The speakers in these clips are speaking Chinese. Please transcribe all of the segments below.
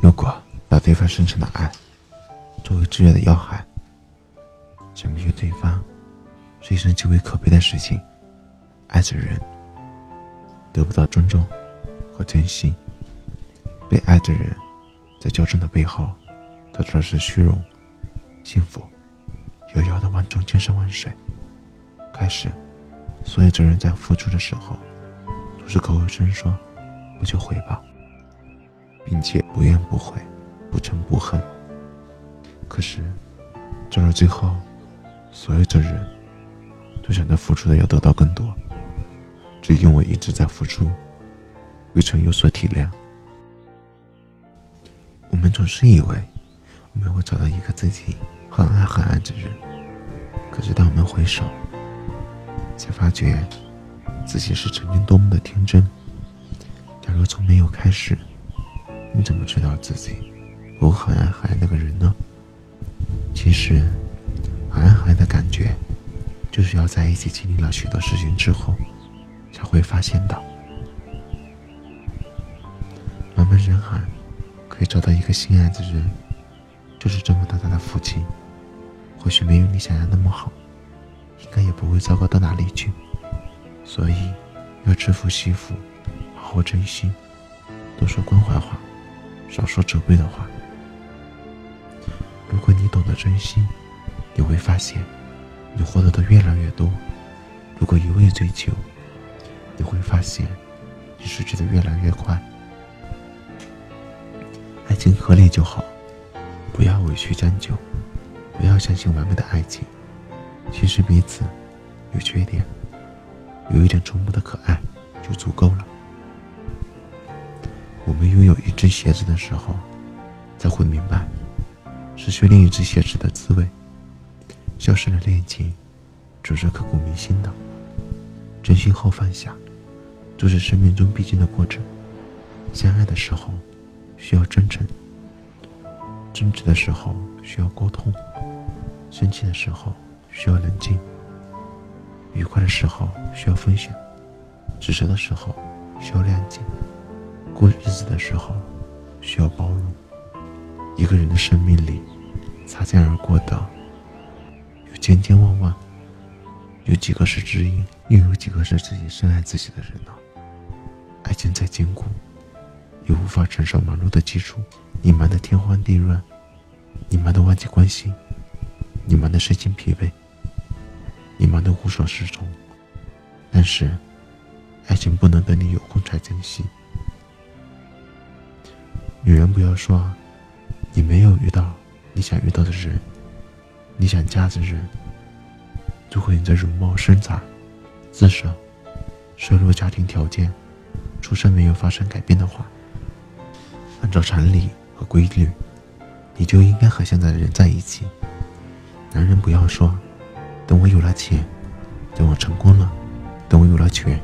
如果把对方深沉的爱作为制约的要害，证明对方是一件极为可悲的事情。爱着人得不到尊重和珍惜，被爱的人在较真的背后得到的是虚荣、幸福，遥遥的万众千山万水。开始，所有责任在付出的时候，都是口口声声说不求回报。并且不怨不悔，不嗔不恨。可是，到了最后，所有的人都想着付出的要得到更多，只因为一直在付出，未曾有所体谅。我们总是以为我们会找到一个自己很爱很爱的人，可是当我们回首，才发觉自己是曾经多么的天真。假如从没有开始。你怎么知道自己不很爱很爱那个人呢？其实，很爱很爱的感觉，就是要在一起经历了许多事情之后，才会发现的。茫茫人海，可以找到一个心爱的人，就是这么大大的福气。或许没有你想象那么好，应该也不会糟糕到哪里去。所以，要知福惜福，好好珍惜，多说关怀话。少说责备的话。如果你懂得珍惜，你会发现，你获得的越来越多。如果一味追求，你会发现，你失去的越来越快。爱情合理就好，不要委屈将就，不要相信完美的爱情。其实彼此有缺点，有一点宠物的可爱就足够了。我们拥有一只鞋子的时候，才会明白，失去另一只鞋子的滋味。消失的恋情，总是刻骨铭心的。真心后放下，都是生命中必经的过程。相爱的时候，需要真诚；争执的时候，需要沟通；生气的时候，需要冷静；愉快的时候，需要分享；指责的时候，需要谅解。过日子的时候，需要包容。一个人的生命里，擦肩而过的有千千万万，有几个是知音，又有几个是自己深爱自己的人呢？爱情再坚固，也无法承受忙碌的基础。你忙得天荒地乱，你忙的忘记关心，你忙的身心疲惫，你忙的无所适从。但是，爱情不能等你有空才珍惜。女人不要说，你没有遇到你想遇到的人，你想嫁的人。如果你的容貌、身材、姿色、收入、家庭条件、出身没有发生改变的话，按照常理和规律，你就应该和现在的人在一起。男人不要说，等我有了钱，等我成功了，等我有了权。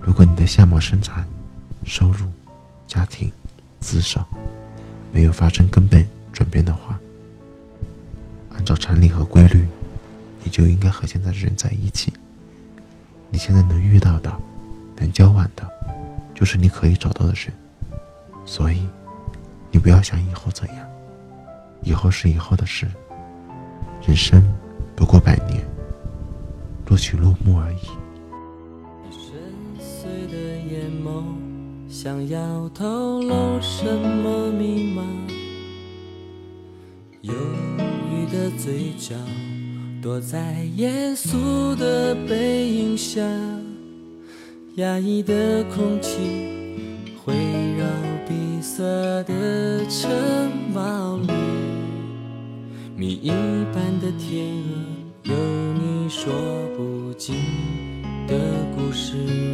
如果你的相貌、身材、收入、家庭，至少没有发生根本转变的话，按照常理和规律，你就应该和现在的人在一起。你现在能遇到的、能交往的，就是你可以找到的人。所以，你不要想以后怎样，以后是以后的事。人生不过百年，落起落幕而已。深邃的眼眸想要透露什么密码？忧郁的嘴角，躲在严肃的背影下，压抑的空气围绕闭塞的城堡里，谜一般的天鹅，有你说不尽的故事。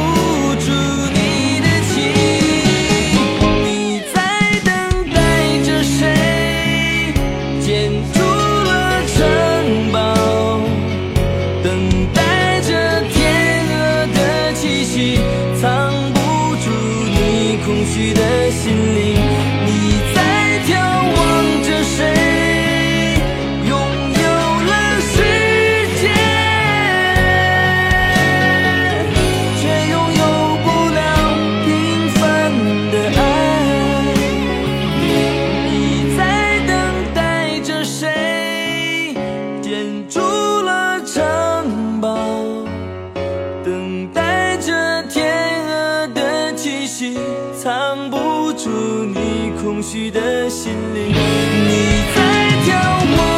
空虚的心灵。出你空虚的心灵。你在眺望